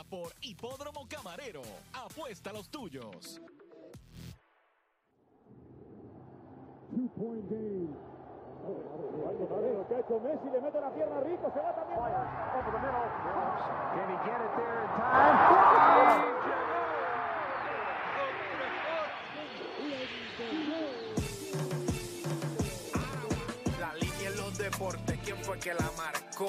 Presentada por Hipódromo Camarero. Apuesta a los tuyos. La línea en los deportes, ¿quién fue que la marcó?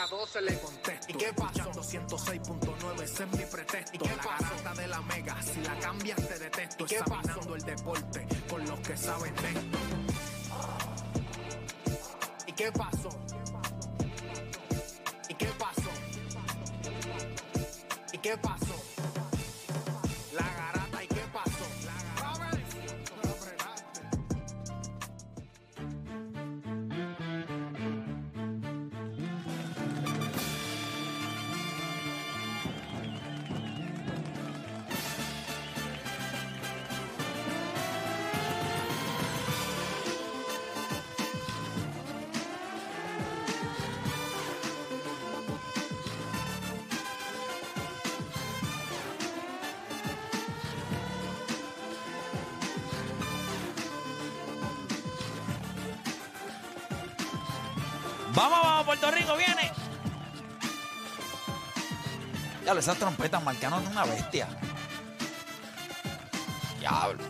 parió, de vieja 12 le contesto, ¿y qué pasó? 106.9, ese es mi pretexto, ¿y qué la garata de la mega, si la cambias te detesto, examinando el deporte con los que saben de esto. ¿Y qué pasó? ¿Y qué pasó? ¿Y qué pasó? Vamos, vamos, Puerto Rico, viene. Ya esas trompetas marcando una bestia. Diablo.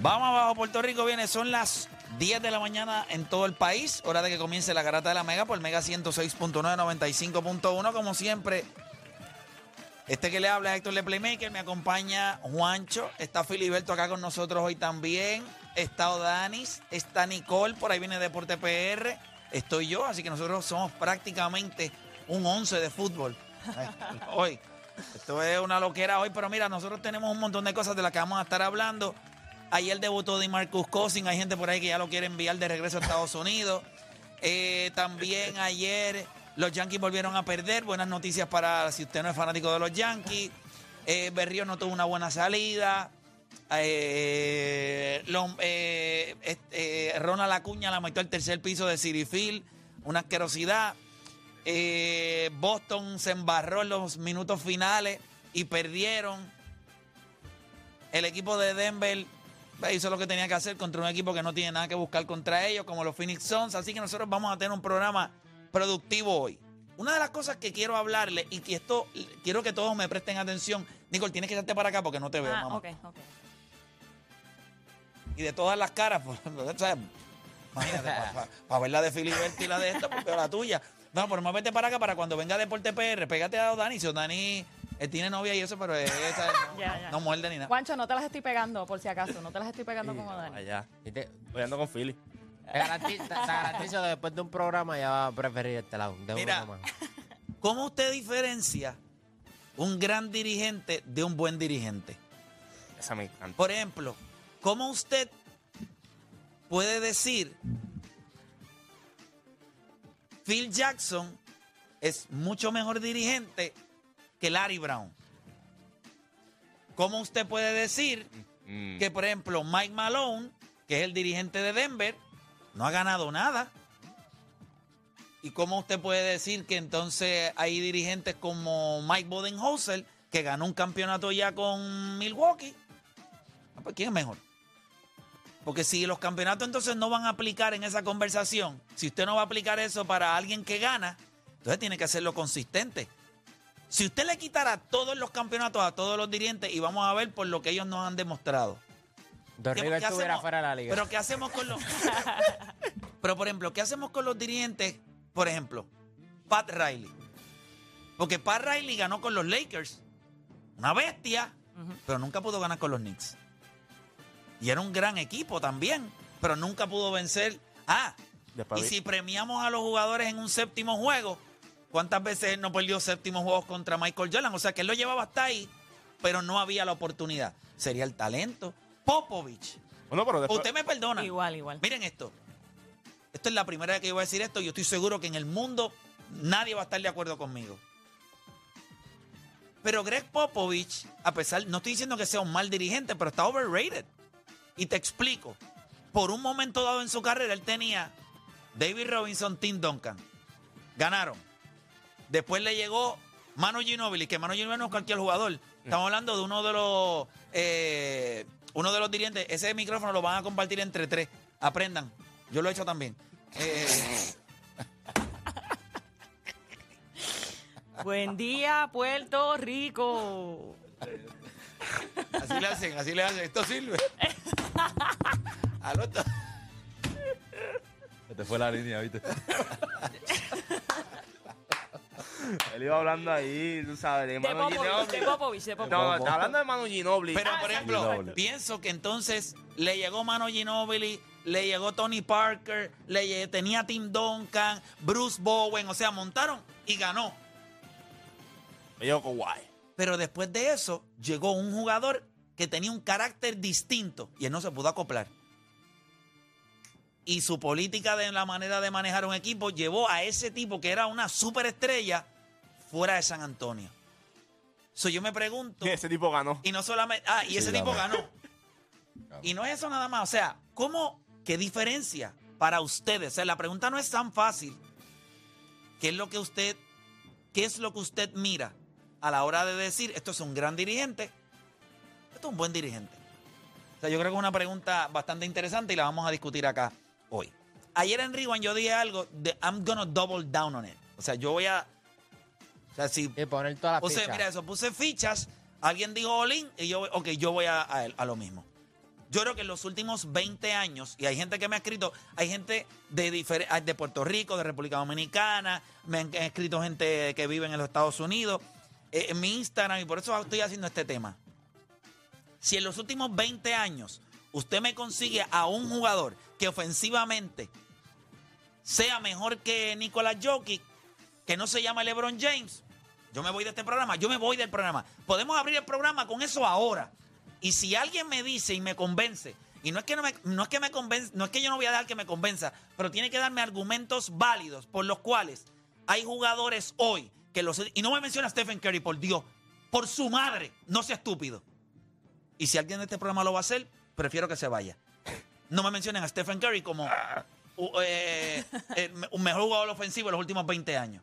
Vamos abajo, Puerto Rico viene. Son las 10 de la mañana en todo el país. Hora de que comience la garata de la Mega por Mega 106.9, 95.1. Como siempre, este que le habla es Héctor Le Playmaker. Me acompaña Juancho. Está Filiberto acá con nosotros hoy también. Está Odanis. Está Nicole. Por ahí viene Deporte PR. Estoy yo. Así que nosotros somos prácticamente un 11 de fútbol. Hoy. Esto es una loquera hoy. Pero mira, nosotros tenemos un montón de cosas de las que vamos a estar hablando. Ayer debutó Di Marcus Cousin. Hay gente por ahí que ya lo quiere enviar de regreso a Estados Unidos. Eh, también ayer los Yankees volvieron a perder. Buenas noticias para si usted no es fanático de los Yankees. Eh, Berrío no tuvo una buena salida. Eh, lo- eh, eh, Ronald Acuña la metió al tercer piso de City Field. Una asquerosidad. Eh, Boston se embarró en los minutos finales y perdieron. El equipo de Denver hizo lo que tenía que hacer contra un equipo que no tiene nada que buscar contra ellos, como los Phoenix Suns. Así que nosotros vamos a tener un programa productivo hoy. Una de las cosas que quiero hablarle y que esto quiero que todos me presten atención. Nicole, tienes que echarte para acá porque no te veo, Ah, mamá. ok, ok. Y de todas las caras, pues, imagínate, para ver la de Filiberto y la de esta, veo la tuya. No, pero más vete para acá para cuando venga Deporte PR, pégate a Dani. Si Dani él tiene novia y eso, pero esa no, Ya, ya. no muerde ni nada. Juancho, no te las estoy pegando, por si acaso. No te las estoy pegando como Dani. Allá. ¿Viste? Voy ando con Philly. Te garantizo, te garantizo que después de un programa ya va a preferir este lado. De Mira. más. ¿Cómo usted diferencia un gran dirigente de un buen dirigente. Esa me encanta. Por ejemplo, ¿cómo usted puede decir Phil Jackson es mucho mejor dirigente que Larry Brown? ¿Cómo usted puede decir Mm. que, por ejemplo, Mike Malone, que es el dirigente de Denver, no ha ganado nada? ¿Y cómo usted puede decir que entonces hay dirigentes como Mike Bodenholzer, que ganó un campeonato ya con Milwaukee? Ah, pues, ¿Quién es mejor? Porque si los campeonatos entonces no van a aplicar en esa conversación, si usted no va a aplicar eso para alguien que gana, entonces tiene que hacerlo consistente. Si usted le quitara todos los campeonatos a todos los dirigentes y vamos a ver por lo que ellos nos han demostrado. Don ¿Qué- River qué estuviera hacemos? fuera de la liga. Pero ¿qué hacemos con los... Pero por ejemplo, ¿qué hacemos con los dirigentes? Por ejemplo, Pat Riley. Porque Pat Riley ganó con los Lakers. Una bestia, pero nunca pudo ganar con los Knicks. Y era un gran equipo también, pero nunca pudo vencer. Ah, Después y vi- si premiamos a los jugadores en un séptimo juego, ¿cuántas veces él no perdió séptimos juegos contra Michael Jordan? O sea que él lo llevaba hasta ahí, pero no había la oportunidad. Sería el talento. Popovich. Bueno, pero después. Usted me perdona. Igual, igual. Miren esto. Esto es la primera vez que yo voy a decir esto y yo estoy seguro que en el mundo nadie va a estar de acuerdo conmigo. Pero Greg Popovich, a pesar, no estoy diciendo que sea un mal dirigente, pero está overrated. Y te explico. Por un momento dado en su carrera, él tenía David Robinson, Tim Duncan. Ganaron. Después le llegó Manu Ginobili, que Manu Ginobili no es cualquier jugador. Estamos hablando de uno de los eh, uno de los dirigentes. Ese micrófono lo van a compartir entre tres. Aprendan. Yo lo he hecho también. Eh, Buen día, Puerto Rico. Así le hacen, así le hacen. Esto sirve. Al otro- Se te fue la línea, ¿viste? Él iba hablando ahí, tú sabes, de De Manu Popovich, Ginobili. de Popovich, de Popovich. No, está hablando de Manu Ginobili. Pero, Ah, por ejemplo, pienso que entonces le llegó Mano Ginobili, le llegó Tony Parker, le tenía Tim Duncan, Bruce Bowen, o sea, montaron y ganó. Me llevo con guay. Pero después de eso, llegó un jugador que tenía un carácter distinto y él no se pudo acoplar. Y su política de la manera de manejar un equipo llevó a ese tipo que era una superestrella fuera de San Antonio. So, yo me pregunto. Ese tipo ganó. Y no solamente. Ah, y ese tipo ganó. ganó. Y no es eso nada más. O sea, ¿cómo? ¿Qué diferencia para ustedes? O sea, la pregunta no es tan fácil. ¿Qué es lo que usted, qué es lo que usted mira a la hora de decir esto es un gran dirigente? Esto es un buen dirigente. O sea, yo creo que es una pregunta bastante interesante y la vamos a discutir acá hoy. Ayer en Rewind yo dije algo de I'm gonna double down on it. O sea, yo voy a. O sea, si Y poner todas las Puse, fichas. mira eso, puse fichas, alguien dijo Olin y yo, ok, yo voy a, a, a lo mismo. Yo creo que en los últimos 20 años, y hay gente que me ha escrito, hay gente de, de Puerto Rico, de República Dominicana, me han escrito gente que vive en los Estados Unidos, en mi Instagram, y por eso estoy haciendo este tema. Si en los últimos 20 años usted me consigue a un jugador que ofensivamente sea mejor que Nicolás Jokic, que no se llama LeBron James, yo me voy de este programa, yo me voy del programa. Podemos abrir el programa con eso ahora. Y si alguien me dice y me convence, y no es que no, no es que me convence, no es que yo no voy a dejar que me convenza, pero tiene que darme argumentos válidos por los cuales hay jugadores hoy que los y no me menciona a Stephen Curry, por Dios, por su madre, no sea estúpido. Y si alguien de este programa lo va a hacer, prefiero que se vaya. No me mencionen a Stephen Curry como u- eh, eh, un mejor jugador ofensivo de los últimos 20 años.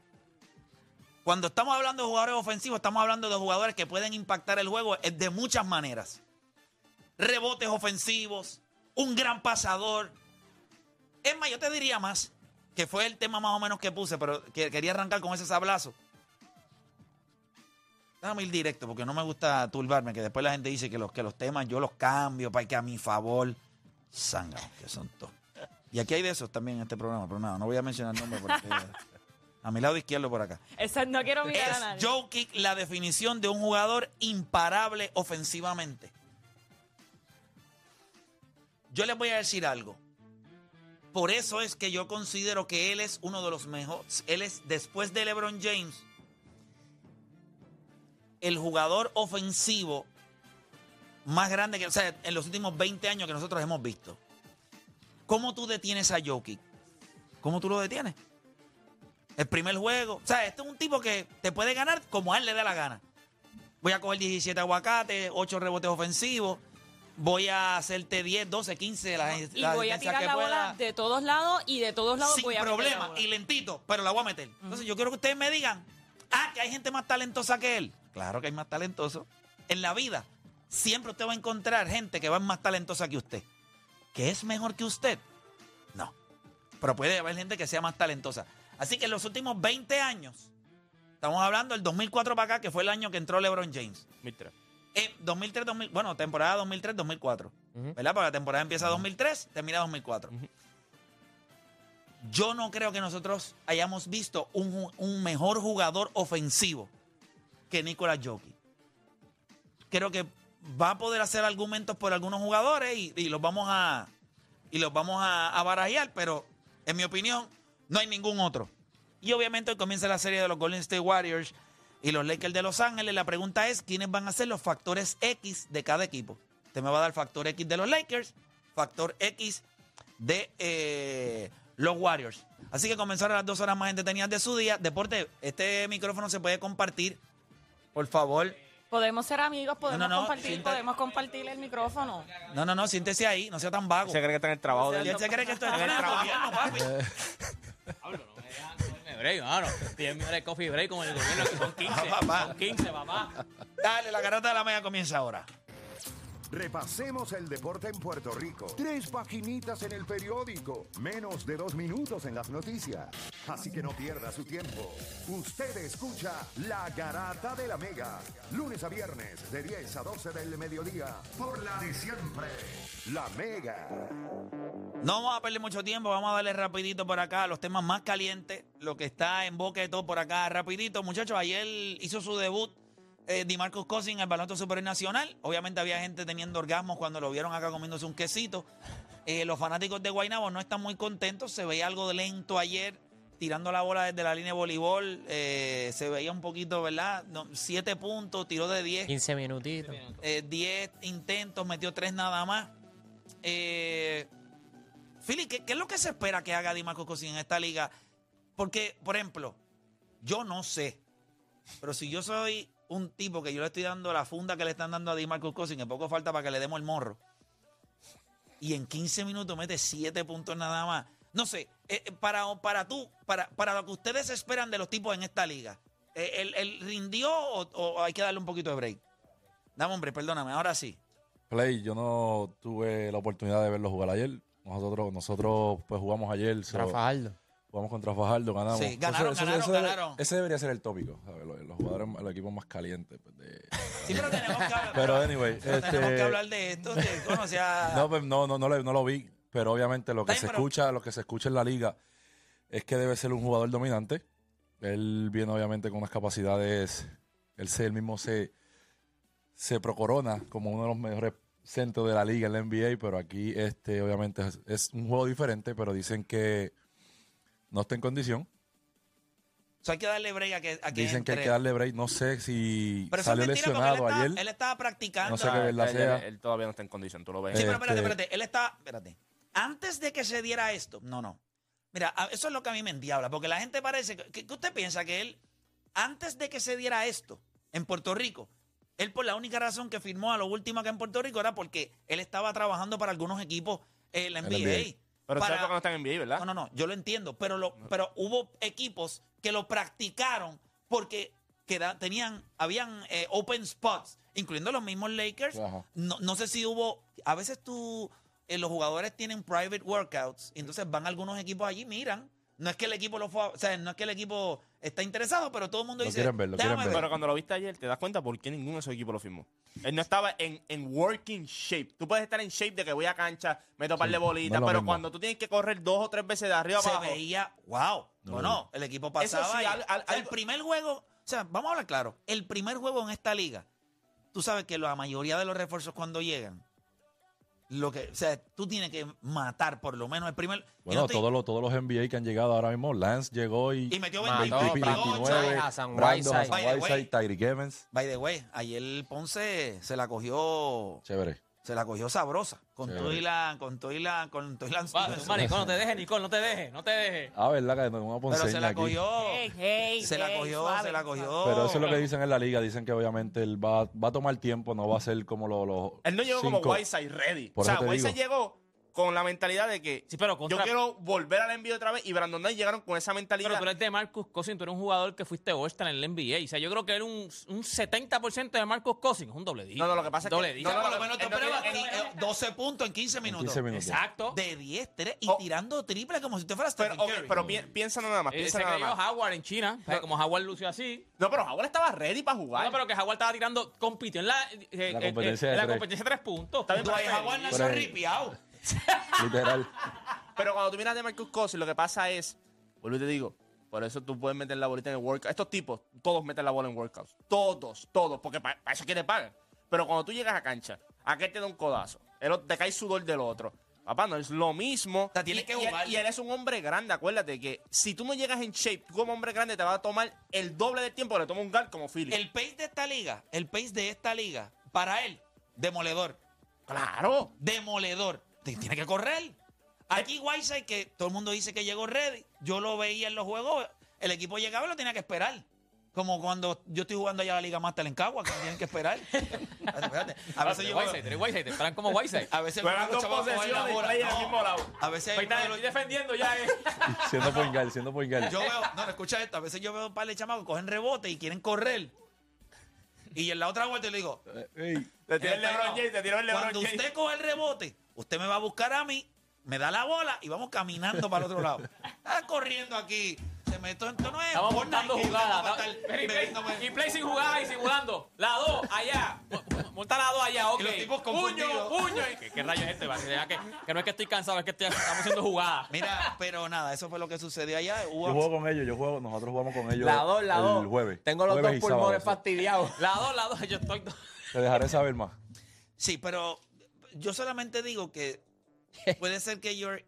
Cuando estamos hablando de jugadores ofensivos, estamos hablando de jugadores que pueden impactar el juego eh, de muchas maneras. Rebotes ofensivos, un gran pasador. Es más, yo te diría más, que fue el tema más o menos que puse, pero que quería arrancar con ese sablazo. Déjame ir directo, porque no me gusta turbarme, que después la gente dice que los, que los temas yo los cambio para que a mi favor. Sanga, que son todos. Y aquí hay de esos también en este programa, pero nada, no voy a mencionar nombres porque a mi lado izquierdo por acá. Esa- no quiero mirar a Es nadie. Jokic la definición de un jugador imparable ofensivamente. Yo les voy a decir algo. Por eso es que yo considero que él es uno de los mejores. Él es, después de LeBron James, el jugador ofensivo más grande que, o sea, en los últimos 20 años que nosotros hemos visto. ¿Cómo tú detienes a Jokic? ¿Cómo tú lo detienes? El primer juego. O sea, este es un tipo que te puede ganar como a él le dé la gana. Voy a coger 17 aguacates, 8 rebotes ofensivos. Voy a hacerte 10, 12, 15 las Y las voy a tirar la bola pueda. de todos lados y de todos lados Sin voy a meter la problema bola. y lentito, pero la voy a meter. Entonces yo quiero que ustedes me digan, ah, que hay gente más talentosa que él. Claro que hay más talentoso. En la vida siempre usted va a encontrar gente que va más talentosa que usted. ¿Que es mejor que usted? No. Pero puede haber gente que sea más talentosa. Así que en los últimos 20 años, estamos hablando del 2004 para acá, que fue el año que entró LeBron James. Mitra. En 2003, 2000, bueno, temporada 2003, 2004. Ujú. ¿Verdad? Porque la temporada empieza 2003, termina 2004. Yo no creo que nosotros hayamos visto un mejor jugador ofensivo que Nicolás Jokic. Creo que va a poder hacer argumentos por algunos jugadores y, y los vamos a y los vamos a, a barajear, pero en mi opinión no hay ningún otro. Y obviamente hoy comienza la serie de los Golden State Warriors y los Lakers de Los Ángeles. La pregunta es, ¿quiénes van a ser los factores X de cada equipo? Usted me va a dar factor X de los Lakers, factor X de eh, los Warriors. Así que comenzaron las dos horas más entretenidas de su día. Deporte, este micrófono se puede compartir. Por favor. Podemos ser amigos, podemos No, no, no, compartir, sienta- podemos compartir el micrófono. No, no, no, siéntese ahí, no sea tan vago. Se cree que está en el trabajo de él se cree que esto es En el gobierno, papi. Cogerme break, mano. 10 millones de coffee break con el gobierno que son 15. Papá. Son 15, papá. Dale, la garata de la media comienza ahora. Repasemos el deporte en Puerto Rico. Tres paginitas en el periódico. Menos de dos minutos en las noticias. Así que no pierda su tiempo. Usted escucha La Garata de la Mega. Lunes a viernes de 10 a 12 del mediodía. Por la de siempre. La Mega. No vamos a perder mucho tiempo, vamos a darle rapidito por acá los temas más calientes, lo que está en boca de todo por acá, rapidito. Muchachos, ayer hizo su debut eh, DiMarcus Cousins en el Baloncesto Superior Nacional. Obviamente había gente teniendo orgasmos cuando lo vieron acá comiéndose un quesito. Eh, los fanáticos de Guaynabo no están muy contentos, se veía algo de lento ayer, tirando la bola desde la línea de voleibol, eh, se veía un poquito, ¿verdad? No, siete puntos, tiró de 10. 15 minutitos. Eh, 10 intentos, metió 3 nada más. Eh, Philly, ¿qué, qué es lo que se espera que haga Dimarco Cousins en esta liga? Porque, por ejemplo, yo no sé, pero si yo soy un tipo que yo le estoy dando la funda que le están dando a Dimarco Cousins, que poco falta para que le demos el morro, y en 15 minutos mete 7 puntos nada más. No sé, eh, eh, para, para tú, para, para lo que ustedes esperan de los tipos en esta liga, eh, ¿el, el rindió o, o hay que darle un poquito de break? Dame, hombre, perdóname, ahora sí. Play, yo no tuve la oportunidad de verlo jugar ayer. Nosotros, nosotros pues jugamos ayer. so, Rafajaldo. Jugamos contra Fajardo, ganamos. Sí, ganaron, ganaron, debe- ganaron. ese debería ser el tópico, ¿sabes? Los, los jugadores, los equipos más calientes. pues, de- Sí, pero tenemos que hablar, Pero, anyway, pero este- tenemos que hablar de esto, de No, pues, no, no, no, no lo vi, pero obviamente lo que se pero- escucha, lo que se escucha en la liga es que debe ser un jugador dominante. Él viene obviamente con unas capacidades, él, se, él mismo se, se procorona como uno de los mejores centros de la liga en la NBA, pero aquí este obviamente es, es un juego diferente, pero dicen que no está en condición. O sea, hay que darle break a que, a que Dicen que hay que darle break. No sé si Pero eso es salió mentira porque lesionado él, está- ayer. él estaba practicando. No sé qué verdad él, sea. él- él todavía no está en condición, tú lo ves. Sí, pero espérate, Este- espérate. Él está. Espérate. Antes de que se diera esto. No, no. Mira, eso es lo que a mí me endiabla. Porque la gente parece. que, que usted piensa que él, antes de que se diera esto en Puerto Rico, él por la única razón que firmó a lo último acá en Puerto Rico era porque él estaba trabajando para algunos equipos en la NBA. la NBA. Pero Para- sabes porque no está en NBA, ¿verdad? No, no, no, yo lo entiendo, pero, lo, pero hubo equipos que lo practicaron porque queda- tenían, habían eh, open spots, incluyendo los mismos Lakers. No, no sé si hubo, a veces tú, eh, los jugadores tienen private workouts, y entonces van algunos equipos allí, miran. No es que el equipo lo fue, a- o sea, no es que el equipo está interesado, pero todo el mundo Lo dice, quieren ver, lo "Déjame quieren ver". Pero cuando lo viste ayer, te das cuenta por qué ninguno de esos equipos lo firmó. Él no estaba en, en working shape. Tú puedes estar en shape de que voy a cancha, meto par de bolitas, lo pero mismo. cuando tú tienes que correr dos o tres veces de arriba se abajo. veía, wow. No, no, el equipo pasaba. sí, y- al- al- o sea, el algo- primer juego, o sea, vamos a hablar claro, el primer juego en esta liga, tú sabes que la mayoría de los refuerzos cuando llegan, lo que, o sea, tú tienes que matar por lo menos el primer. Bueno, no te- todos los, todos los NBA que han llegado ahora mismo, Lance llegó y, y metió Mató, 28, 29, a San. Whiteside, Tyreek Evans. By the way, ayer Ponce se la cogió, Chévere. Se la cogió sabrosa. Con y la, con y la, con y la. Va, Maricón, no te dejes, Nicole, no te dejes, no te dejes. Ah, verdad que no vamos a pero se la aquí. cogió. Hey, hey, se la hey, cogió, suave, se la cogió. Pero eso es lo que dicen en la liga. Dicen que obviamente él va, va a tomar tiempo, no va a ser como los. los Él no llegó como cinco. Whiteside ready. Por o sea, eso te Whiteside digo. llegó con la mentalidad de que Sí, pero yo contra- quiero volver al NBA otra vez y Brandon Knight llegaron con esa mentalidad. Pero tú eres de Marcus Cousins, tú eres un jugador que fuiste All-Star en el NBA. O sea, yo creo que era un, un 70% de Marcus Cousins, es un doble dígito. No, no, lo que pasa es que- doble no, dígito. O sea, no, por no, lo menos él tú no esperabas tiene- ti- eh, 12 puntos en 15 En minutos. 15 minutos. Exacto. De 10, 3 y Oh. tirando triple como si usted fuera Pero, Stephen ok, Curry. pero pi- piensa nada más, Eh, piensa se nada creyó más. Howard en China. o sea, No. como Howard lució así. No, pero Howard estaba ready para jugar. No, pero que Howard estaba tirando, compitió en la, eh, La eh, competencia eh, de la tres. competencia de tres puntos. Dwight Howard nació ripiado. Literal. Pero cuando tú miras de Marcus Cousins, lo que pasa es, vuelvo y te digo, por eso tú puedes meter la bolita en el workout. Estos tipos, todos meten la bola en workouts. Todos, todos, porque para eso es que te pagan. Pero cuando tú llegas a cancha, aquel te da un codazo, el otro- te cae sudor del otro. Papá, no es lo mismo. sea, tienes Y- que y- jugar. Y eres un hombre grande, acuérdate que si tú no llegas en shape, tú como hombre grande te va a tomar el doble de tiempo que le toma un guard como Philly. El pace de esta liga, el pace de esta liga, para él, demoledor. Claro. Demoledor. Tiene que correr. Aquí Whiteside, que todo el mundo dice que llegó ready, yo lo veía en los juegos, el equipo llegaba y lo tenía que esperar. Como cuando yo estoy jugando allá la Liga Master en Cagua, que me tienen que esperar. Espérate, A veces yo Whiteside, eres Whiteside, te esperan como Whiteside. a veces Juegan a dos posesiones y play en el No, mismo lado. A veces Pues los- estoy defendiendo ya. eh. siendo point guard, siendo point guard. Yo veo, no, no, escucha esto. A veces yo veo un par de chamacos que cogen rebote y quieren correr. Y en la otra vuelta le digo, ey, Te tiró el LeBron James, te tiró el LeBron cuando James. usted coge el rebote, usted me va a buscar a mí, me da la bola y vamos caminando para el otro lado. Está corriendo aquí. Se metió esto no es Estamos montando jugadas. Y play- sin jugar y simulando. La 2, allá. Mo- Monta la 2 allá, ok. los tipos puño, confundidos. puño. ¿Y ¿Qué, qué rayos es este? Va, que, que, que no es que estoy cansado, es que estoy- estamos haciendo jugadas. Mira, pero nada, eso fue lo que sucedió allá. Hubo- yo juego con ellos, yo juego, nosotros jugamos con ellos La 2, la 2. el jueves. Tengo los jueves dos sábado, pulmones sí. fastidiados. La 2, la 2, yo estoy. Te dejaré saber más. Sí, pero yo solamente digo que puede ser que York,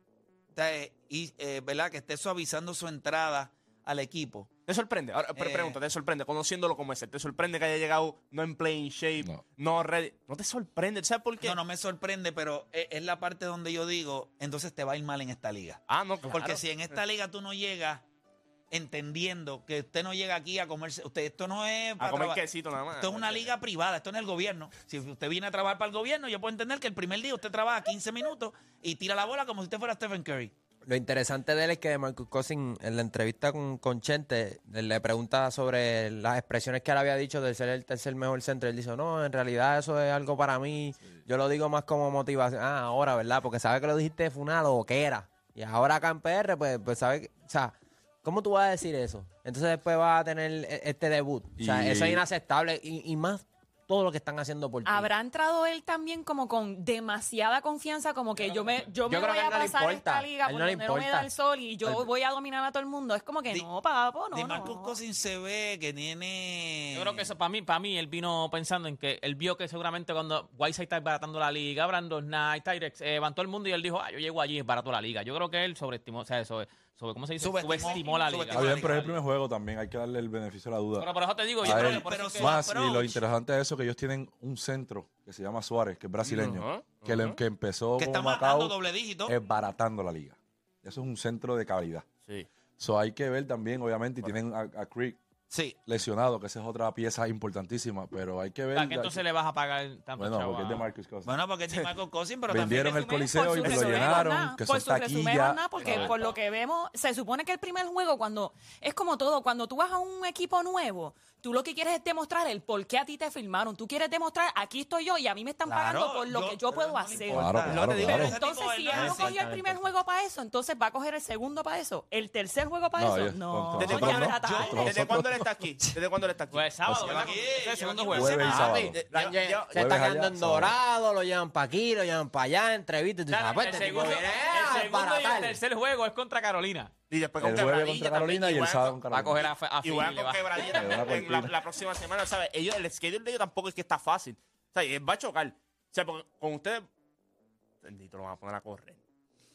eh, eh, ¿verdad? Que esté suavizando su entrada al equipo. ¿Te sorprende? Ahora, pre- Eh. pregunta, ¿te sorprende? Conociéndolo como ese, ¿te sorprende que haya llegado no en playing shape, no, No. ready? ¿No te sorprende? ¿Sabes por qué? No, no me sorprende, pero es, es la parte donde yo digo, entonces te va a ir mal en esta liga. Ah, no, claro. Porque si en esta liga tú no llegas entendiendo que usted no llega aquí a comerse, usted esto no es A para comer traba- quesito nada más. Esto es una liga privada, esto no es el gobierno. Si usted viene a trabajar para el gobierno, yo puedo entender que el primer día usted trabaja 15 minutos y tira la bola como si usted fuera Stephen Curry. Lo interesante de él es que Marcus Cousins en la entrevista con, con Chente le pregunta sobre las expresiones que él había dicho de ser el tercer mejor centro. Él dice, no, en realidad eso es algo para mí. Yo lo digo más como motivación. Ah, ahora, ¿verdad? Porque sabe que lo dijiste fue una loquera. Y ahora acá en PR, pues, pues sabe que, o sea, ¿cómo tú vas a decir eso? Entonces después vas a tener e- este debut. O sea, Y- eso es inaceptable. Y, y más todo lo que están haciendo por ti. ¿Habrá entrado él también como con demasiada confianza, como que yo me, yo me creo voy que a él no le pasar importa. esta liga A él por no le donde no me da el sol y yo Él- voy a dominar a todo el mundo? Es como que Di- no, papo, no, de Marcus no. Cousins se ve que tiene... Yo creo que eso para mí, para mí, él vino pensando en que él vio que seguramente cuando Whiteside está baratando la liga, Brandon Knight, Tyrex, eh, levantó el mundo y él dijo, ah, yo llego allí y barato la liga. Yo creo que él sobreestimó, o sea, sobre, sobre ¿cómo se dice? Subestimó. Subestimó la liga. Subestimó Está bien, pero es el primer juego también, hay que darle el beneficio de la duda. Pero por eso te digo, yo creo él. que por eso Pero que- Más, y lo interesante de eso que ellos tienen un centro que se llama Suárez, que es brasileño, que, le- ajá. que empezó que matando Macao doble dígito. es baratando la liga. Eso es un centro de calidad. Sí. So hay que ver también, obviamente, y tienen a, a Creek Sí. lesionado, que esa es otra pieza importantísima, pero hay que ver. ¿a qué entonces le vas a pagar tanto bueno, chavo porque es de Marcus Cousins. Bueno, porque es de Marcus Cousins, pero Vendieron también... el Coliseo Por y su lo resumen, llenaron, nada, que por son su resumen, taquilla. nada, porque por lo que vemos, se supone que el primer juego, cuando es como todo, cuando tú vas a un equipo nuevo, tú lo que quieres es demostrar el por qué a ti te firmaron. Tú quieres demostrar, aquí estoy yo y a mí me están Claro, pagando por lo yo- que yo puedo no hacer. Claro, claro, ese Entonces, si él no cogió el primer juego para eso, entonces va a coger el segundo para eso, el tercer juego para No, eso. ellos- No, ¿Desde cuándo, está tarde. nosotros- ¿Desde cuándo él está aquí? ¿Desde cuándo él está aquí? Pues sábado, el segundo. Jueves y Ah, sábado. Se ya- están- ya- se está jueves allá, quedando en sábado. dorado, lo llevan para aquí, lo llevan para allá, entrevistas. y tú Claro, sabes, el, este tipo segundo, viene el segundo y el tercer juego es contra Carolina. Y después con El jueves Quebradilla contra también, Carolina y el juegan sábado con- con Va a Carolina. coger a, a Y Philly, juegan le con va- quebradilla Le van a también en la, próxima semana, ¿sabes? Ellos, el schedule de ellos tampoco es que está fácil. O sea, él va a chocar. O sea, porque con ustedes, bendito, lo van a poner a correr.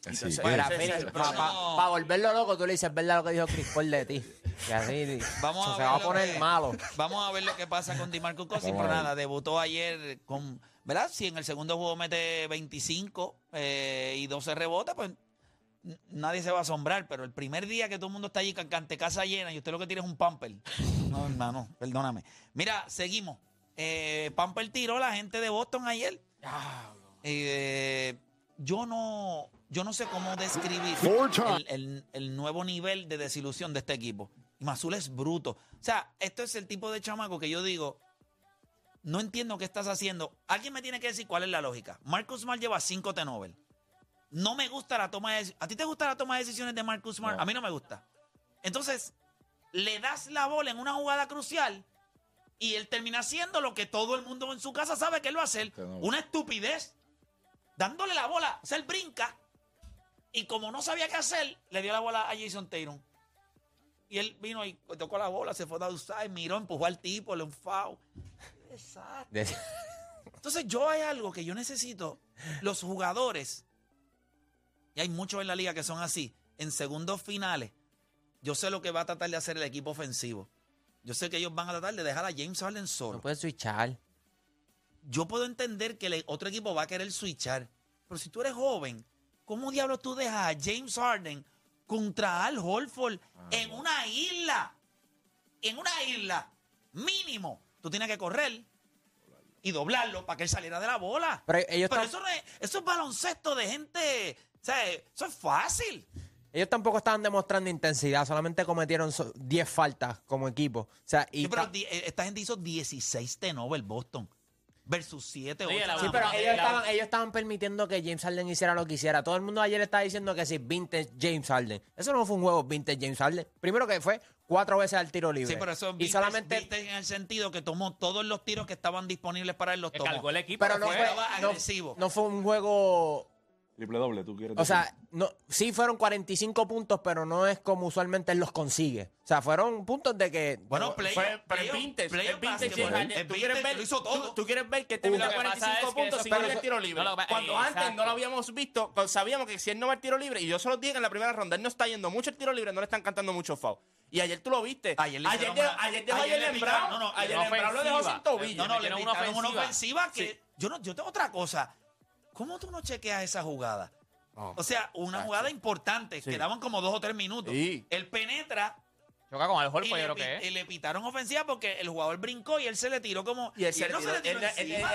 Ese es el para problema. volverlo loco, tú le dices verdad lo que dijo Chris Paul de ti. Y así Vamos a se ver va a lo poner que- malo. Vamos a ver lo que pasa con DeMarcus Cousins, Vamos pero a ver. nada, debutó ayer con, ¿verdad? Si en el segundo juego mete 25 eh, y 12 rebotes, pues n- nadie se va a asombrar, pero el primer día que todo el mundo está allí con ante casa llena y usted lo que tiene es un pamper. No, hermano, perdóname. Mira, seguimos. Eh, pamper tiró la gente de Boston ayer. Eh, yo no yo no sé cómo describir el, el- el nuevo nivel de desilusión de este equipo. Y Mazul es bruto. O sea, esto es el tipo de chamaco que yo digo, no entiendo qué estás haciendo. Alguien me tiene que decir cuál es la lógica. Marcus Smart lleva 5 T Nobel. No me gusta la toma de decisiones. ¿A ti te gusta la toma de decisiones de Marcus Smart? No. A mí no me gusta. Entonces, le das la bola en una jugada crucial y él termina haciendo lo que todo el mundo en su casa sabe que él va a hacer. Una estupidez. Dándole la bola. O sea, él brinca y como no sabía qué hacer, le dio la bola a Jason Tatum. Y él vino y tocó la bola, se fue a usar, miró, empujó al tipo, le un foul. Desastre. Entonces yo hay algo que yo necesito. Los jugadores, y hay muchos en la liga que son así, en segundos finales, yo sé lo que va a tratar de hacer el equipo ofensivo. Yo sé que ellos van a tratar de dejar a James Harden solo. No puedes switchar. Yo puedo entender que el otro equipo va a querer switchar. Pero si tú eres joven, ¿cómo diablos tú dejas a James Harden contra Al Holford en una isla? En una isla, mínimo. Tú tienes que correr y doblarlo para que él saliera de la bola. Pero ellos Pero eso, no es, eso es baloncesto de gente. O sea, eso es fácil. Ellos tampoco estaban demostrando intensidad, solamente cometieron so- 10 faltas como equipo. O sea, y Sí, pero eh, esta gente hizo 16 T-Nobel Boston versus 7 Sí, 8. la- Sí, pero ellos estaban, ellos estaban permitiendo que James Harden hiciera lo que hiciera. Todo el mundo ayer estaba diciendo que sí, vintage James Harden. Eso no fue un juego vintage James Harden. Primero que fue cuatro veces al tiro libre. Sí, pero eso es y vintage- solamente vintage en el sentido que tomó todos los tiros que estaban disponibles para él, los tomó. cargó el equipo. pero no fue- fue, estaba no, agresivo. no fue un juego Triple doble, tú quieres o decir? sea, no, sí fueron 45 puntos, pero no es como usualmente él los consigue. O sea, fueron puntos de que Bueno, play, Fue- pero playoff- es vintage, playoff es vintage basketball. James Harden. Es Tú vintage, quieres ver, lo hizo todo. tú, tú quieres ver que este Uh, meta lo que pasa 45 es que puntos sin al tiro libre. No, que- Cuando antes exacto. no lo habíamos visto, sabíamos que si él no va al tiro libre, y yo se lo dije en la primera ronda, él no está yendo mucho al tiro libre, no le están cantando mucho foul. Y ayer tú lo viste. Ayer le ayer, dejó- una- ayer dejó ayer picaron- Brown. no, no, ayer Brown lo dejó sin tobillo. No, no, le una ofensiva que yo no, yo tengo otra cosa. ¿Cómo tú no chequeas esa jugada? No. O sea, una jugada importante, Sí. quedaban como dos o tres minutos. Sí. Él penetra Choca con el Holford, yo creo que y le pitaron ofensiva porque el jugador brincó y él se le tiró como. Y, él él no se le tiró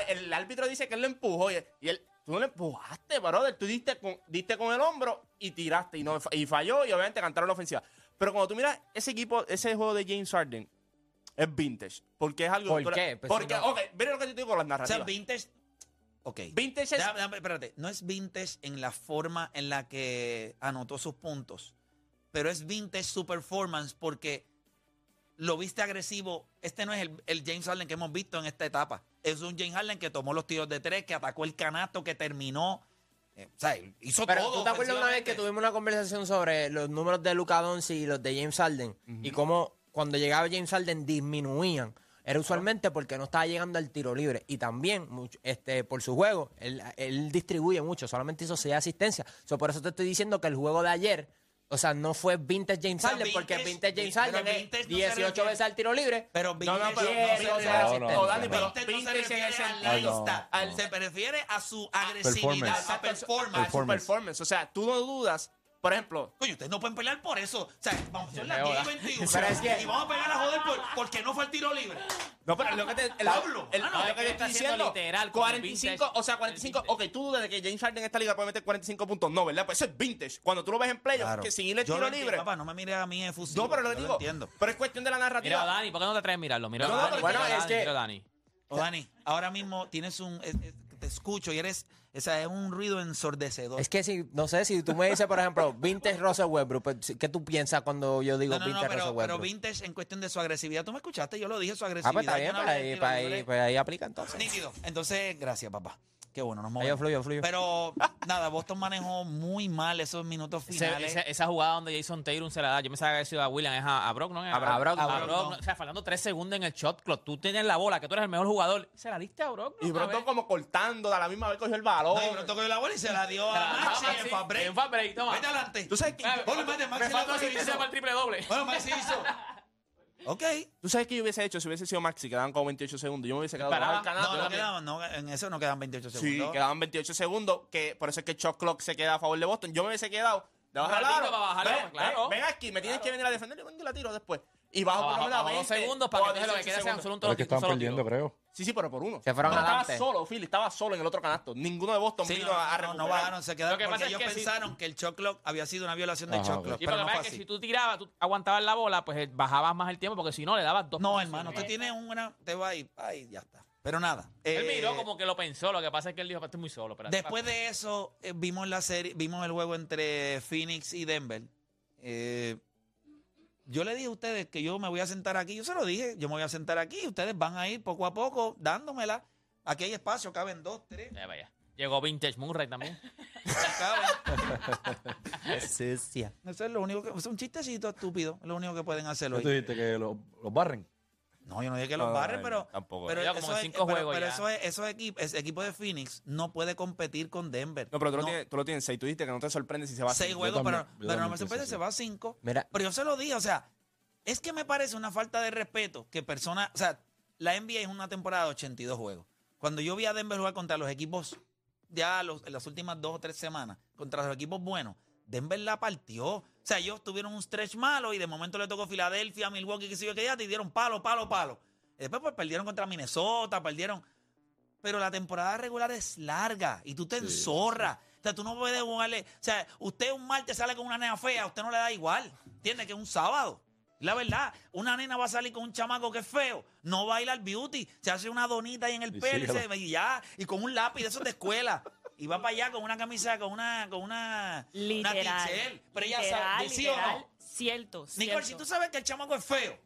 el árbitro dice que él lo empujó y, y él, tú no le empujaste, brother. Tú diste con, diste con el hombro y tiraste y, no, y falló y obviamente cantaron la ofensiva. Pero cuando tú miras ese equipo, ese juego de James Harden, es vintage. Porque es algo... ¿Por qué? Pues porque, si no- ok, mira lo que te digo con las o sea, narrativas. vintage. Ok. vintage es... Déjame- déjame- espérate, no es vintage en la forma en la que anotó sus puntos, pero es vintage su performance porque lo viste agresivo. Este no es el, el James Harden que hemos visto en esta etapa. Es un James Harden que tomó los tiros de tres, que atacó el canasto, que terminó. eh, o sea, hizo Pero todo. tú te acuerdas una vez que tuvimos una conversación sobre los números de Luca Doncic y los de James Harden y cómo cuando llegaba James Harden disminuían. Era usualmente porque no estaba llegando al tiro libre. Y también, mucho- este, por su juego, él, él distribuye mucho. Solamente hizo seis asistencias. So, por eso te estoy diciendo que el juego de ayer, o sea, no fue vintage James O sea, Harden, porque vintage- James pero Harden es vintage no se 18 refiere- veces al tiro libre. Pero No, vintage, no, pero- no, doce no, asistencias. no, Dani, pero vintage no se refiere a la sentido. lista, Al- se refiere a su agresividad, Performance. a performance. a su performance. O sea, tú no dudas, por ejemplo, Coño, ustedes no pueden pelear por eso. O sea, vamos a las Pero 10 y 21. Pero es que- y vamos a pegar a joder por, porque no fue el tiro libre. No, pero lo que te, el, Pablo, el- ah, no, lo que te está estoy haciendo diciendo, literal como el 45, vintage, o sea, el 45, vintage. ok, tú dudas de que James Harden en esta liga puede meter 45 puntos, no, ¿verdad? Pues eso es vintage. Cuando tú lo ves en playoff, que sin ir el Yo tiro lo entiendo, libre. Papá, no me mires a mí efusivo. No, pero lo yo que digo, entiendo. pero es cuestión de la Mira, narrativa. Dani, ¿por qué no te atreves a mirarlo? Mira, No, no, Dani, bueno, mira, es Dani, que- mira, Dani. O Dani, ahora mismo tienes un... es- es- te escucho y eres... O sea, es un ruido ensordecedor. Es que si, no sé, si tú me dices, por ejemplo, vintage Russell Westbrook, pues, ¿qué tú piensas cuando yo digo no, no, no, vintage pero, Russell pero vintage en cuestión de su agresividad. Tú me escuchaste, yo lo dije, su Ah, agresividad. pues está bien, no pues ahí, pues ahí, libre. pues ahí aplica entonces. Nítido. Entonces, gracias, papá. Qué bueno, nos movemos. fluyo, fluyo. Pero nada, Boston manejó muy mal esos minutos finales. ese- esa jugada donde Jason Taylor se la da, yo me sabía que sido a William, es a, a Brock, ¿no? A Brock. A Brock, A a Brock, no. O sea, faltando tres segundos en el shot clock. Tú tienes la bola, que tú eres el mejor jugador. Se la diste a Brock. ¿no? Y A pronto ver. como cortando, a la misma vez cogió el balón. No, y Brock cogió la bola y se la dio la- a ah, Maxi Maxi, en fast break. en fast break, toma. Vete adelante. ¿Tú sabes que Ah, Ponle, mete, Maxi Me falta lo asistencia hizo. para el triple doble. Bueno, Maxi hizo. Ok. ¿Tú sabes qué yo hubiese hecho si hubiese sido Maxi? Quedaban como 28 segundos. Yo me hubiese quedado Paraba. del canasto. No, no quedaban, no, en eso no quedan 28 Sí, segundos. quedaban 28 segundos. Que por eso es que el shot clock se queda a favor de Boston. Yo me hubiese quedado debajo Un del ratito aro. para bajarla, Ven, pues, claro. ven, ven aquí, me tienes que venir a defender. Yo vengo y la tiro después. Y bajo por lo menos a bajo dos 20 segundos para que entonces lo que 18 quede sea un solo, un es que tiro. perdiendo, creo. Sí, sí, pero por uno. Se fueron No, estaba adelante. solo, Philly, estaba solo en el otro canasto. Ninguno de Boston Sí, vino no, a, a no, no recuperar. bajaron, se quedaron Lo que porque pasa es ellos que sí. pensaron que el shot clock había sido una violación del shot clock, Y pero lo que no pasa fue es que así. si tú tirabas, tú aguantabas la bola, pues eh, bajabas más el tiempo, porque si no, le dabas dos. No, hermano, usted tiene una, te va ay, ya está. Pero nada. Él eh, miró como que lo pensó, lo que pasa es que él dijo, estoy muy solo. espérate, Después de eso, eh, vimos la serie, vimos el juego entre Phoenix y Denver. Eh, yo le dije a ustedes que yo me voy a sentar aquí, yo se lo dije, yo me voy a sentar aquí, ustedes van a ir poco a poco dándomela. Aquí hay espacio, caben dos, tres, Ya vaya. Llegó Vintage Murray también. caben. Sucia. Eso es lo único que, es un chistecito estúpido, es lo único que pueden hacerlo. ¿Qué tú dijiste? ¿Que los, los barren? No, yo no dije que los No, barren, no, pero, tampoco. pero, Ya eso como es- cinco pero- juegos pero ya. eso es, esos equipos, ese equipo de Phoenix no puede competir con Denver. No, pero tú, No. Lo tienes, tú lo tienes seis. Tú dijiste que no te sorprende si se va a seis cinco. juegos, también- pero, no me sorprende, pienso se va a cinco. Mira, Pero yo se lo dije, o sea, es que me parece una falta de respeto que personas, o sea, la NBA es una temporada de 82 juegos. Cuando yo vi a Denver jugar contra los equipos, ya los, en las últimas dos o tres semanas, contra los equipos buenos, Denver la partió. O sea, ellos tuvieron un stretch malo y de momento le tocó Filadelfia, Milwaukee, que sé yo que ya, te dieron palo, palo, palo. Y después pues perdieron contra Minnesota, perdieron. Pero la temporada regular es larga y tú te enzorras. O sea, tú no puedes jugarle. O sea, usted un martes sale con una nena fea, a usted no le da igual. ¿Entiende? Que es un sábado. La verdad, una nena va a salir con un chamaco que es feo, no va a ir al beauty, se hace una donita ahí en el pelo y, se- y ya, y con un lápiz de esos de escuela. Y va para allá con una camisa, con una, con una, una Literal. t-shirt. Pero ella sabe, ¿sí o literal, no? Cierto, Nicole, si tú sabes que el chamaco es feo,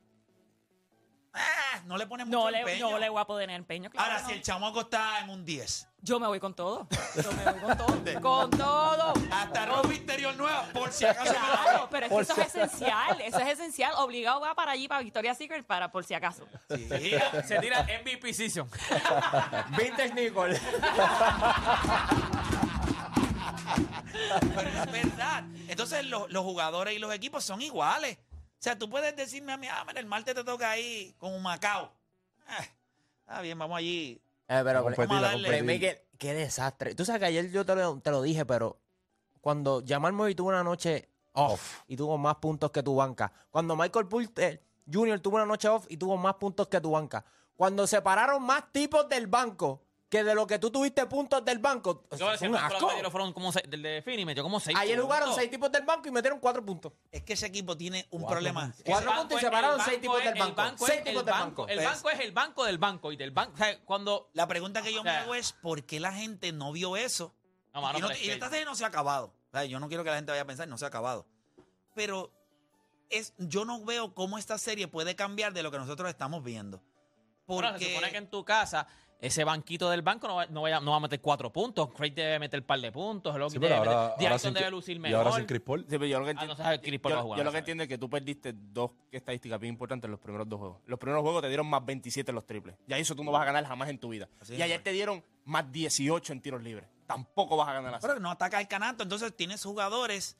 ah, no le pones mucho no le, empeño. no le voy a poner empeño, claro. Ahora, no. si el chamaco está en un 10, Yo me voy con todo. Yo me voy con todo. con todo. hasta ropa interior nueva, por si acaso. Claro, pero es que eso es esencial. Eso es esencial. Obligado va para allí, para Victoria's Secret, para por si acaso. Se tira, se tira MVP season. Vintage Nicole. Pero es verdad. Entonces los, los jugadores y los equipos son iguales. O sea, tú puedes decirme a mí, ah, mira, el martes te toca ahí con un Macao. Ah, está bien, vamos allí. Eh, pero, competir, vamos a darle. Playmaker, qué desastre. Tú sabes que ayer yo te lo, te lo dije, pero cuando Jamal Murray tuvo una noche off y tuvo más puntos que tu banca. Cuando Michael Porter Jr. tuvo una noche off y tuvo más puntos que tu banca. Cuando separaron más tipos del banco que de lo que tú tuviste puntos del banco. Yo Fue un asco. fueron como seis, del de Fini metió como seis. Ayer jugaron seis tipos del banco y metieron cuatro puntos. Es que ese equipo tiene un Cuatro problema. Cuatro puntos y separaron seis tipos del el banco. banco Seis tipos el del banco. banco. El Pues- banco es el banco del banco y del banco. O sea, cuando. La pregunta que yo O sea, me hago es ¿por qué la gente no vio eso? No, mano, y, no- y esta serie no se ha acabado. O sea, yo no quiero que la gente vaya a pensar, no se ha acabado. Pero es, yo no veo cómo esta serie puede cambiar de lo que nosotros estamos viendo. Porque Bueno, se supone que en tu casa, ese banquito del banco no va, no vaya- no va a meter cuatro puntos. Craig debe meter un par de puntos. Loki Sí, debe ahora, meter- ahora debe lucir y mejor. ahora sin Chris Paul. Sí, pero yo lo que Ah, no Chris Paul yo- va a jugar, yo no lo que entiendo es que tú perdiste dos estadísticas bien importantes en los primeros dos juegos. Los primeros juegos te dieron más 27 en los triples. Ya eso tú no vas a ganar jamás en tu vida. Así y ayer es. te dieron más 18 en tiros libres. Tampoco vas a ganar así. Pero no ataca el canasto. Entonces tienes jugadores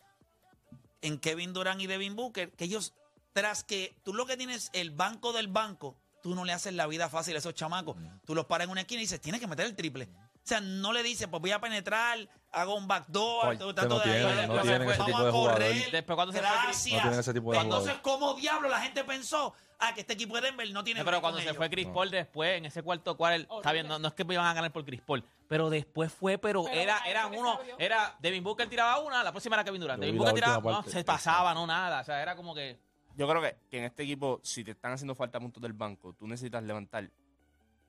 en Kevin Durant y Devin Booker que ellos, tras que tú lo que tienes el banco del banco, tú no le haces la vida fácil a esos chamacos. Tú los paras en una esquina y dices, tienes que meter el triple. O sea, no le dices, pues voy a penetrar, hago un backdoor, estoy tratando no de tienen, ahí, no después tienen ese vamos tipo a de correr. Después cuando se fue Gracias. Chris- No tienen ese tipo de Entonces. ¿cómo diablo la gente pensó? Ah, que este equipo de Denver no tiene No, pero cuando con se ellos? fue Chris Paul después, en ese cuarto cual, está bien, no, no es que iban a ganar por Chris Paul, pero después fue, pero, Pero era, eran uno, era Devin Booker tiraba una, la próxima era Kevin Durant. Devin Booker tiraba, no, se pasaba, no nada, o sea, era como que Yo creo que, que en este equipo, si te están haciendo falta puntos del banco, tú necesitas levantar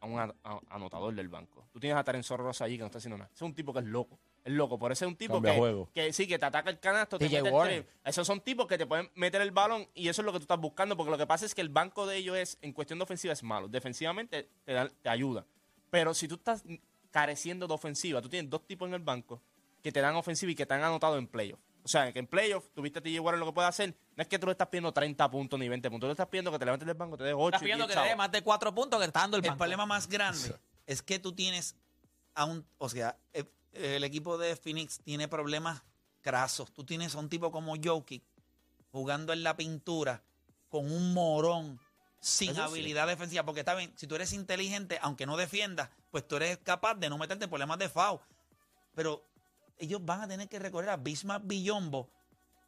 a un a- a- anotador del banco. Tú tienes a Terence Rosa allí que no está haciendo nada. Ese es un tipo que es loco. Es loco. Por eso es un tipo Cambia que, juego. que sí, que te ataca el canasto, te el. Esos son tipos que te pueden meter el balón y eso es lo que tú estás buscando. Porque lo que pasa es que el banco de ellos es, en cuestión de ofensiva, es malo. Defensivamente te, te ayuda. Pero si tú estás careciendo de ofensiva. Tú tienes dos tipos en el banco que te dan ofensiva y que te han anotado en playoff. O sea, que en playoff tuviste a TJ Warren lo que puede hacer. No es que tú le estás pidiendo 30 puntos ni 20 puntos. Tú le estás pidiendo que te levantes del banco, te des 8 Estás pidiendo que te dé más de cuatro puntos que te está dando el El banco. problema más grande es que tú tienes a un, o sea, eh, el equipo de Phoenix tiene problemas crasos. Tú tienes a un tipo como Jokic jugando en la pintura con un morón sin Eso sí. habilidad defensiva. Porque está bien, si tú eres inteligente, aunque no defiendas, pues tú eres capaz de no meterte en problemas de foul. Pero ellos van a tener que recorrer a Bismarck Billombo,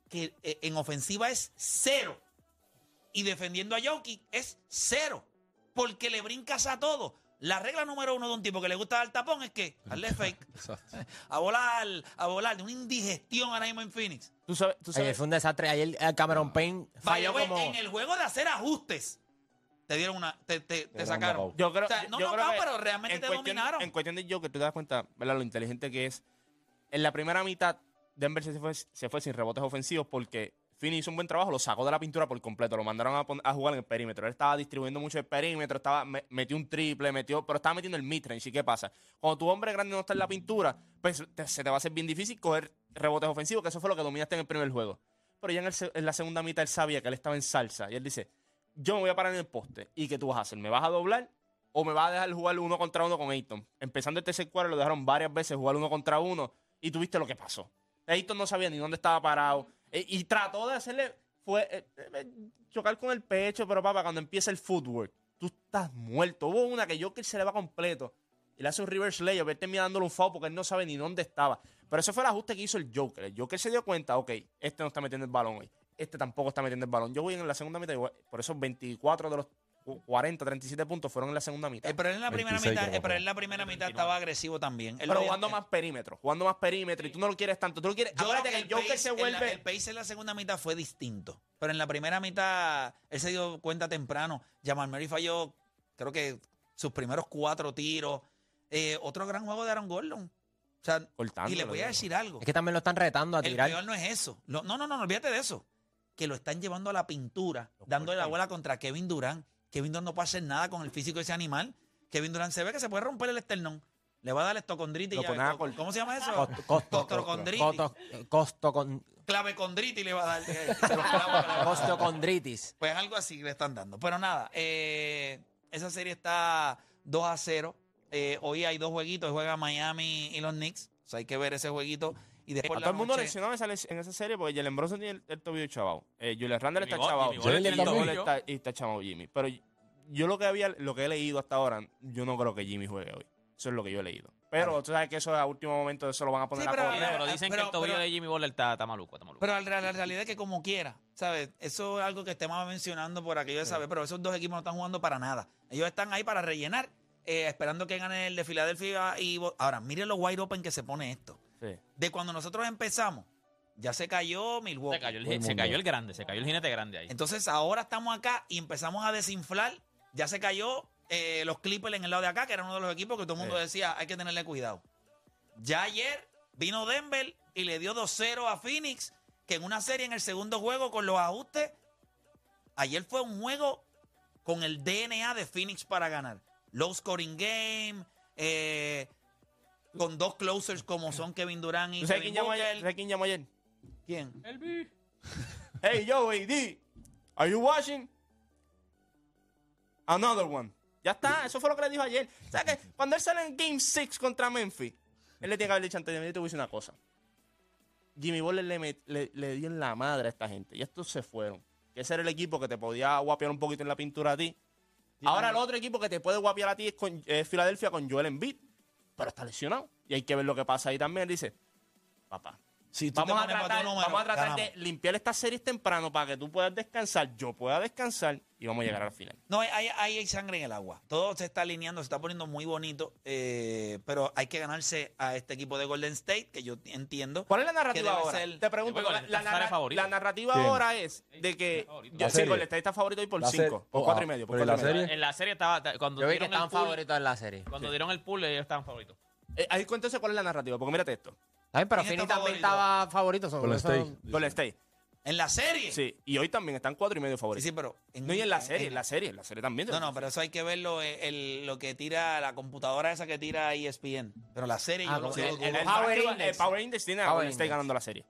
que eh, en ofensiva es cero. Y defendiendo a Jokic es cero. Porque le brincas a todo. La regla número uno de un tipo que le gusta dar tapón es que darle fake. A volar, a volar, de una indigestión ahora mismo en Phoenix. Tú sabes, tú Ayer sabes, fue un desastre. Ayer Cameron Payne Vaya, falló güey, como... en el juego de hacer ajustes, te dieron una, te, te- te dieron sacaron. yo creo, O sea, no yo creo que pero realmente en te cuestión- dominaron. En cuestión de Joker, tú te das cuenta, ¿verdad? Lo inteligente que es. En la primera mitad, Denver se fue, se fue sin rebotes ofensivos porque Finney hizo un buen trabajo, lo sacó de la pintura por completo, lo mandaron a, jugar en el perímetro. Él estaba distribuyendo mucho el perímetro, estaba, me- metió un triple, metió, pero estaba metiendo el midrange. ¿Y qué pasa? Cuando tu hombre grande no está en la pintura, pues se te va a hacer bien difícil coger rebotes ofensivos, que eso fue lo que dominaste en el primer juego. Pero ya en la segunda mitad él sabía que él estaba en salsa y él dice, yo me voy a parar en el poste. ¿Y qué tú vas a hacer? ¿Me vas a doblar o me vas a dejar jugar uno contra uno con Ayton? Empezando el tercer cuadro lo dejaron varias veces jugar uno contra uno y tuviste lo que pasó. Ayton no sabía ni dónde estaba parado eh, y trató de hacerle fue eh, eh, chocar con el pecho, pero papá, cuando empieza el footwork, tú estás muerto. Hubo una que Joker se le va completo y le hace un reverse layup, él termina dándole un foul porque él no sabe ni dónde estaba. Pero ese fue el ajuste que hizo el Joker. El Joker se dio cuenta, ok, este no está metiendo el balón hoy. Este tampoco está metiendo el balón. Yo voy en la segunda mitad, por eso 24 de los 40, 37 puntos fueron en la segunda mitad. Eh, pero él en la primera 26 mitad, eh, pero en la primera mitad estaba agresivo también. Él pero jugando eh, más perímetro, jugando más perímetro, y tú no lo quieres tanto. Tú lo quieres. Yo creo que el Joker pace se en la- vuelve. el pace en la segunda mitad fue distinto. Pero en la primera mitad, él se dio cuenta temprano. Jamal Murray falló, creo que sus primeros cuatro tiros. Eh, otro gran juego de Aaron Gordon. O sea, Cortándolo, y le voy a decir algo. Es que también lo están retando a El tirar. peor no es eso. Lo- no, no, no, no, olvídate de eso. Que lo están llevando a la pintura, dándole la bola contra Kevin Durant. Kevin Durant no puede hacer nada con el físico de ese animal. Kevin Durant se ve que se puede romper el esternón. Le va a dar estocondritis. Lo ya. cort- ¿Cómo se llama eso? Costo, costo, costo, costo con, Clavecondritis va a dar. eh, le va a dar. costocondritis. Pues algo así le están dando. Pero nada, eh, esa serie está 2 a 0. Eh, hoy hay dos jueguitos, juega Miami y los Knicks. O sea, hay que ver ese jueguito. Y después A todo el mundo noche- lesionado en esa, les- en esa serie porque Jalen Bronson tiene el, el tobillo chavado. Eh, Julius Randle Jimmy está chavado. Y está chavado Jimmy. Pero yo lo que había, lo que he leído hasta ahora, yo no creo que Jimmy juegue hoy. Eso es lo que yo he leído. Pero tú sabes que eso a último momento eso lo van a poner Sí, a pero- correr. Pero dicen Pero- que el tobillo pero- de Jimmy Butler está, está maluco, está maluco. Pero la, la realidad es que como quiera, ¿sabes? Eso es algo que estemos mencionando por aquello de saber, pero esos dos equipos no están jugando para nada. Ellos están ahí para rellenar, eh, esperando que gane el de Filadelfia y... Ahora, miren lo wide open que se pone esto. Sí. De cuando nosotros empezamos, ya se cayó Milwaukee. se, cayó el, se cayó el grande, se cayó el jinete grande ahí. Entonces ahora estamos acá y empezamos a desinflar. Ya se cayó eh, los Clippers en el lado de acá, que era uno de los equipos que todo el mundo Sí. decía hay que tenerle cuidado. Ya ayer vino Denver y le dio 2-0 a Phoenix, que en una serie en el segundo juego con los ajustes, ayer fue un juego con el DNA de Phoenix para ganar. Low scoring game, eh, con dos closers como son Kevin Durant y ¿Tú sabes quién llamó Booker. ayer? ¿Sabes quién llamó ayer? ¿Quién? Hey, yo, AD. Are you watching? Another one. Ya está, eso fue lo que le dijo ayer. O sea que cuando él sale en Game 6 contra Memphis, él le tiene que haber dicho antes de mí, te voy a decir una cosa. Jimmy Butler le, met- le, le dio en la madre a esta gente. Y estos se fueron. Que ese era el equipo que te podía guapear un poquito en la pintura a ti. Ahora el otro equipo que te puede guapear a ti es con es Filadelfia con Joel Embiid. Pero está lesionado. Y hay que ver lo que pasa ahí también. Dice, papá, Si Vamos a, tratar, tu número, vamos a tratar ganamos. de limpiar estas series temprano para que tú puedas descansar, yo pueda descansar y vamos a llegar al final. No, hay, hay, hay sangre en el agua. Todo se está alineando, se está poniendo muy bonito. eh, pero hay que ganarse a este equipo de Golden State, que yo entiendo. ¿Cuál es la narrativa debe ahora? ser- Te pregunto, la, la narra- la narrativa ¿Quién? ahora es de que yo, sí. Golden State está favorito hoy por La serie. 5, por 4 y medio. por pero ¿y la cuatro y medio. serie? En la serie estaba, cuando Yo vi que dieron estaban el pool, favoritos en la serie. Cuando dieron el pool, ellos estaban favoritos. Eh, ahí cuéntese cuál es la narrativa, porque mírate esto. Ay, pero ¿Quién está también favorito? estaba favorito. sobre Golden eso- State. Golden State. En la serie. Sí, y hoy también están cuatro y medio Sí, favoritos. sí, pero. no, y en la serie, en la serie, en la serie también. No, no, pero eso hay que verlo, eh, el- lo que tira la computadora esa que tira ESPN. Pero la serie Ah, yo lo como el- El, dudo. el Power Power, Index. el Power Index tiene a Power Golden State Index. ganando la serie.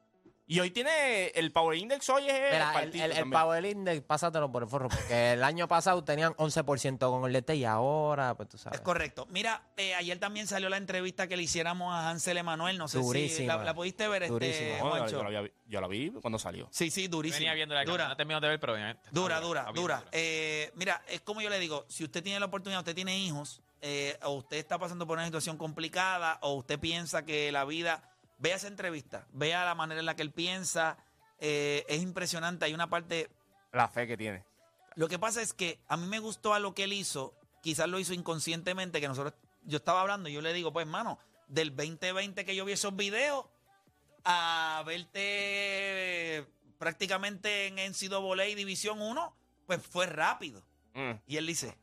Y hoy tiene el Power Index hoy es el Mira, el, partido el, el. Power Index, pásatelo por el forro, porque el año pasado tenían 11% con el DT y ahora, pues tú sabes. Es correcto. Mira, eh, ayer también salió la entrevista que le hiciéramos a Hansel Emanuel. No sé si la, la pudiste ver, este, Durísima. No, yo, la vi, yo la vi cuando salió. Sí, sí, durísima. Venía viendo la dura. No termino de ver, pero obviamente. está Dura, dura, bien dura. Eh, mira, es como yo le digo, si usted tiene la oportunidad, usted tiene hijos, eh, o usted está pasando por una situación complicada, o usted piensa que la vida, vea esa entrevista, vea la manera en la que él piensa, eh, es impresionante. Hay una parte, La fe que tiene. lo que pasa es que a mí me gustó a lo que él hizo, quizás lo hizo inconscientemente, que nosotros, yo estaba hablando y yo le digo, pues hermano, del 2020 que yo vi esos videos, a verte prácticamente en NCAA División 1, pues fue rápido. Mm. Y él dice,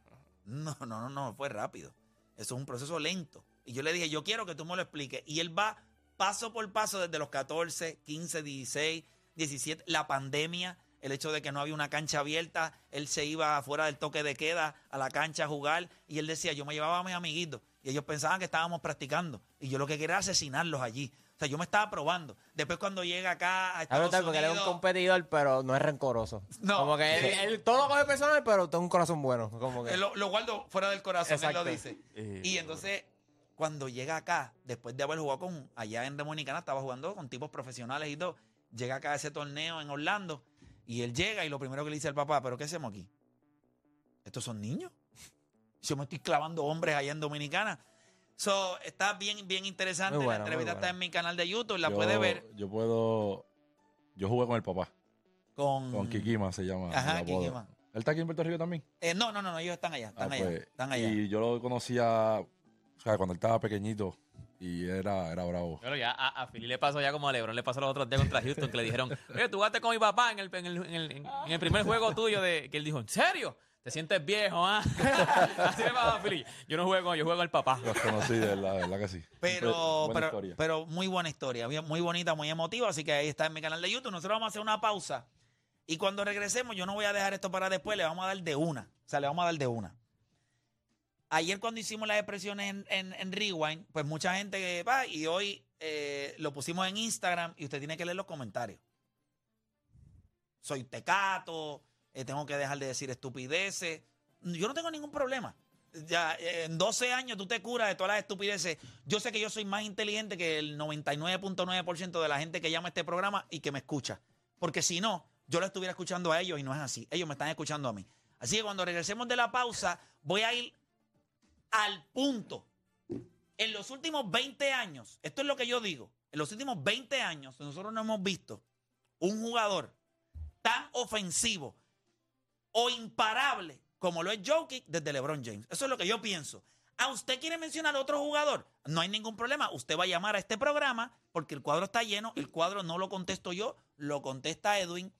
no, no, no, no, fue rápido. Eso es un proceso lento. Y yo le dije, yo quiero que tú me lo expliques. Y él va paso por paso desde los 14, 15, 16, 17, la pandemia, el hecho de que no había una cancha abierta, él se iba afuera del toque de queda a la cancha a jugar y él decía, yo me llevaba a mis amiguitos y ellos pensaban que estábamos practicando y yo lo que quería era asesinarlos allí. O sea, yo me estaba probando. Después cuando llega acá a Es Estados brutal porque él es un Unidos- competidor, pero no es rencoroso. No. Como que él, él todo lo coge personal, pero tiene un corazón bueno. Como que. Eh, Lo, lo guardo fuera del corazón, él lo dice. Y entonces, cuando llega acá, después de haber jugado con, allá en Dominicana, estaba jugando con tipos profesionales y todo, llega acá a ese torneo en Orlando, y él llega y lo primero que le dice al papá, ¿pero qué hacemos aquí? ¿Estos son niños? Yo me estoy clavando hombres allá en Dominicana. So, está bien, bien interesante. Buena, la entrevista está en mi canal de YouTube, la Yo- puede ver Yo puedo. Yo jugué con el papá, con... con Kikima se llama. Ajá, el. Kikima. ¿Él está aquí en Puerto Rico también? Eh, no, no, no, no, ellos están allá, están Ah, allá, pues, están allá. Y yo lo conocía, o sea, cuando él estaba pequeñito y era, era bravo. Pero ya a, a Philly le pasó ya como a LeBron le pasó los otros días contra Houston que le dijeron, oye, tú jugaste con mi papá en el, en el, en el, en el primer juego tuyo de que él dijo, ¿en serio? ¿Te sientes viejo, ah? Así le pasó a Philly. Yo no juego con él, yo juego con el papá. Los conocí, de verdad, de verdad que sí. Pero, Buena pero, historia. pero muy buena historia, bien- muy bonita, muy emotiva. Así que ahí está en mi canal de YouTube. Nosotros vamos a hacer una pausa. Y cuando regresemos, yo no voy a dejar esto para después, le vamos a dar de una. O sea, le vamos a dar de una. Ayer cuando hicimos las expresiones en, en, Rewind, pues mucha gente va y hoy eh, lo pusimos en Instagram y usted tiene que leer los comentarios. Soy tecato, eh, tengo que dejar de decir estupideces. Yo no tengo ningún problema. Ya eh, en 12 años tú te curas de todas las estupideces. Yo sé que yo soy más inteligente que el 99.9% de la gente que llama a este programa y que me escucha. Porque si no, yo lo estuviera escuchando a ellos y no es así. Ellos me están escuchando a mí. Así que cuando regresemos de la pausa, voy a ir al punto. En los últimos 20 años, esto es lo que yo digo, en los últimos 20 años nosotros no hemos visto un jugador tan ofensivo o imparable como lo es Jokic desde LeBron James. Eso es lo que yo pienso. ¿A usted quiere mencionar otro jugador? No hay ningún problema. Usted va a llamar a este programa porque el cuadro está lleno. El cuadro no lo contesto yo, lo contesta Edwin.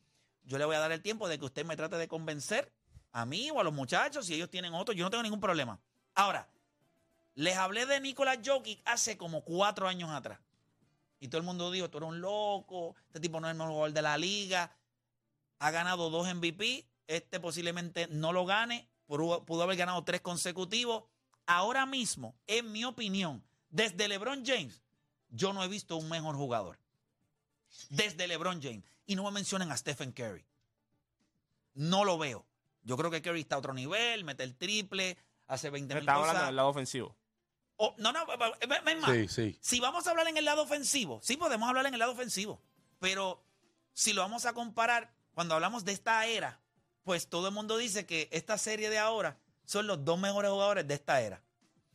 Yo le voy a dar el tiempo de que usted me trate de convencer a mí o a los muchachos si ellos tienen otro. Yo no tengo ningún problema. Ahora, les hablé de Nicolás Jokic hace como cuatro años atrás. Y todo el mundo dijo, tú eres un loco, este tipo no es el mejor jugador de la liga. Ha ganado dos MVP, este posiblemente no lo gane, pudo haber ganado tres consecutivos. Ahora mismo, en mi opinión, desde LeBron James, yo no he visto un mejor jugador. Desde LeBron James. Y no me mencionen a Stephen Curry. No lo veo. Yo creo que Curry está a otro nivel, mete el triple, hace 20 mil Estamos cosas. hablando del lado ofensivo. Oh, no, no, es más. Sí, sí. Si vamos a hablar en el lado ofensivo, sí podemos hablar en el lado ofensivo. Pero si lo vamos a comparar, cuando hablamos de esta era, pues todo el mundo dice que esta serie de ahora son los dos mejores jugadores de esta era.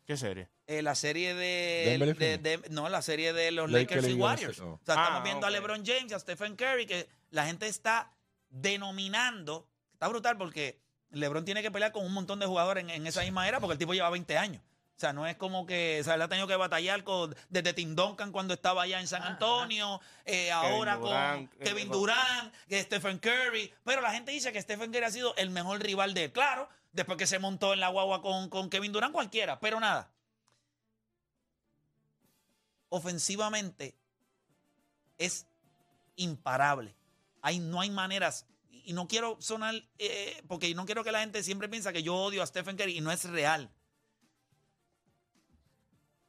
¿Qué serie? Eh, la serie de, No, la serie de los Lakers Lakers, y Warriors. O sea, Ah, estamos viendo a. LeBron James, a Stephen Curry, que la gente está denominando. Está brutal porque LeBron tiene que pelear con un montón de jugadores en, en esa misma era porque el tipo lleva 20 años. O sea, no es como que, o sea, él ha tenido que batallar con, desde Tim Duncan cuando estaba allá en San Antonio, eh, ahora Durant, con eh, Kevin Durant, Stephen Curry. Pero la gente dice que Stephen Curry ha sido el mejor rival de él. Claro, después que se montó en la guagua con, con Kevin Durant, cualquiera. Pero nada. Ofensivamente es imparable. hay, no hay maneras. Y no quiero sonar, eh, porque no quiero que la gente siempre piensa que yo odio a Stephen Curry y no es real.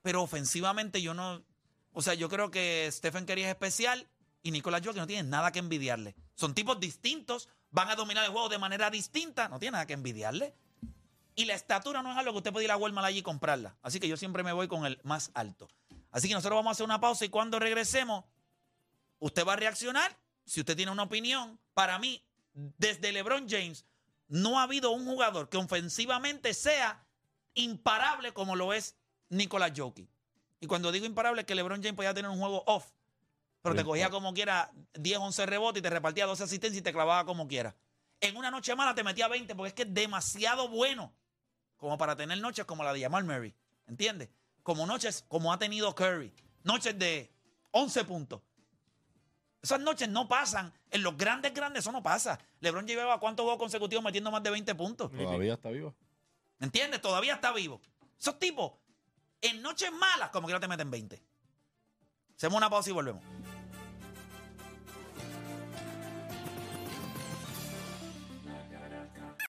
Pero ofensivamente yo no, o sea, yo creo que Stephen Curry es especial y Nicolás Jokic no tiene nada que envidiarle. Son tipos distintos, van a dominar el juego de manera distinta, no tiene nada que envidiarle. Y la estatura no es algo que usted puede ir a Walmart allí y comprarla. Así que yo siempre me voy con el más alto. Así que nosotros vamos a hacer una pausa y cuando regresemos, usted va a reaccionar. Si usted tiene una opinión, para mí, desde LeBron James, no ha habido un jugador que ofensivamente sea imparable como lo es Nicolás Jokic. Y cuando digo imparable es que LeBron James podía tener un juego off, pero te cogía como quiera 10, 11 rebotes y te repartía 12 asistencias y te clavaba como quiera. En una noche mala te metía 20 porque es que es demasiado bueno como para tener noches como la de Jamal Murray. ¿Entiendes? Como noches como ha tenido Curry. Noches de 11 puntos. Esas noches no pasan. En los grandes, grandes, eso no pasa. LeBron llevaba cuántos juegos consecutivos metiendo más de 20 puntos. Todavía está vivo. ¿Me entiendes? Todavía está vivo. Esos tipos, en noches malas, como que no te meten 20. Hacemos una pausa y volvemos.